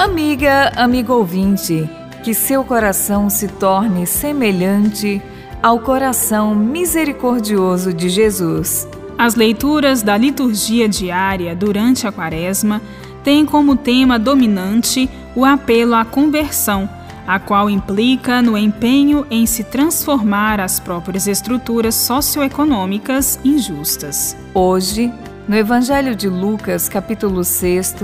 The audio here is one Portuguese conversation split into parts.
Amiga, amigo ouvinte, que seu coração se torne semelhante ao coração misericordioso de Jesus. As leituras da liturgia diária durante a Quaresma têm como tema dominante o apelo à conversão, a qual implica no empenho em se transformar as próprias estruturas socioeconômicas injustas. Hoje, no Evangelho de Lucas, capítulo 6,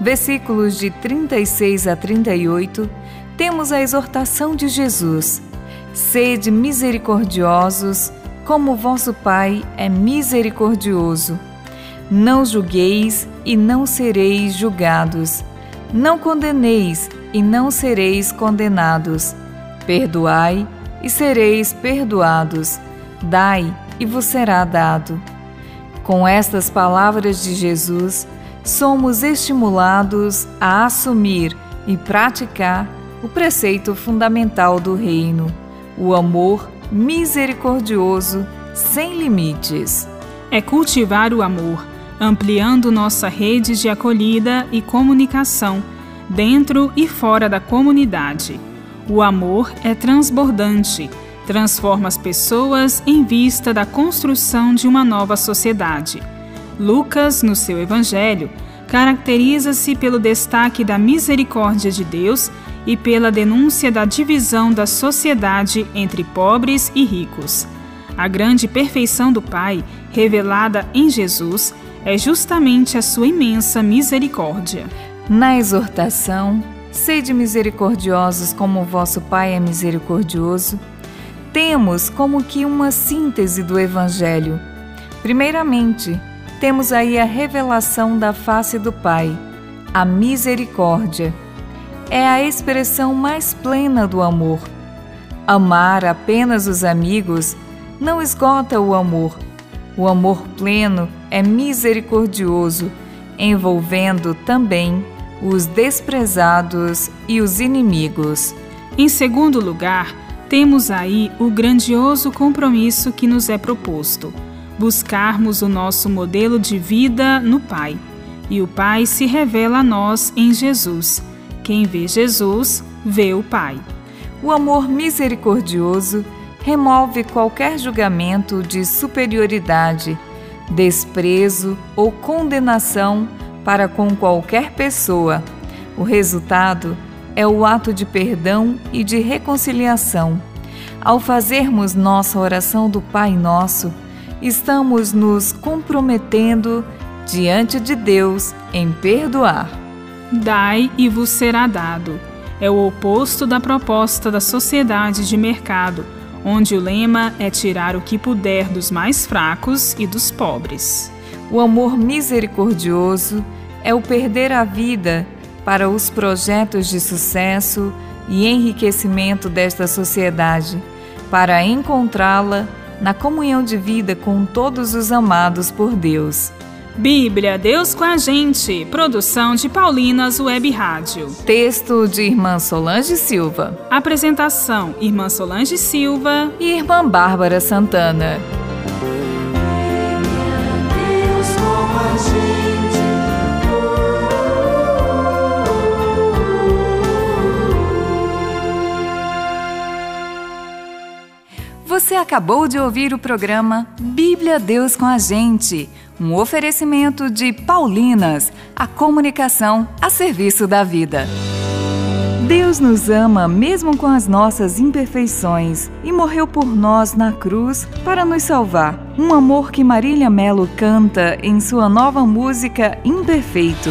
versículos de 36 a 38, temos a exortação de Jesus: Sede misericordiosos, como vosso Pai é misericordioso. Não julgueis e não sereis julgados. Não condeneis e não sereis condenados. Perdoai e sereis perdoados. Dai e vos será dado. Com estas palavras de Jesus, somos estimulados a assumir e praticar o preceito fundamental do Reino, o amor misericordioso sem limites. É cultivar o amor, ampliando nossa rede de acolhida e comunicação, dentro e fora da comunidade. O amor é transbordante, transforma as pessoas em vista da construção de uma nova sociedade. Lucas, no seu Evangelho, caracteriza-se pelo destaque da misericórdia de Deus e pela denúncia da divisão da sociedade entre pobres e ricos. A grande perfeição do Pai, revelada em Jesus, é justamente a sua imensa misericórdia. Na exortação, sede misericordiosos como o vosso Pai é misericordioso, temos como que uma síntese do Evangelho. Primeiramente, temos aí a revelação da face do Pai, a misericórdia. É a expressão mais plena do amor. Amar apenas os amigos não esgota o amor. O amor pleno é misericordioso, envolvendo também os desprezados e os inimigos. Em segundo lugar, temos aí o grandioso compromisso que nos é proposto buscarmos o nosso modelo de vida no Pai. E o Pai se revela a nós em Jesus. Quem vê Jesus, vê o Pai. O amor misericordioso remove qualquer julgamento de superioridade, desprezo ou condenação para com qualquer pessoa. O resultado é o ato de perdão e de reconciliação. Ao fazermos nossa oração do Pai Nosso, estamos nos comprometendo diante de Deus em perdoar. Dai e vos será dado. É o oposto da proposta da sociedade de mercado, onde o lema é tirar o que puder dos mais fracos e dos pobres. O amor misericordioso é o perder a vida para os projetos de sucesso e enriquecimento desta sociedade, para encontrá-la na comunhão de vida com todos os amados por Deus. Bíblia, Deus com a gente. Produção de Paulinas Web Rádio. Texto de Irmã Solange Silva. Apresentação: Irmã Solange Silva e Irmã Bárbara Santana. Você acabou de ouvir o programa Bíblia Deus com a Gente, um oferecimento de Paulinas, a comunicação a serviço da vida. Deus nos ama mesmo com as nossas imperfeições e morreu por nós na cruz para nos salvar. Um amor que Marília Melo canta em sua nova música Imperfeito.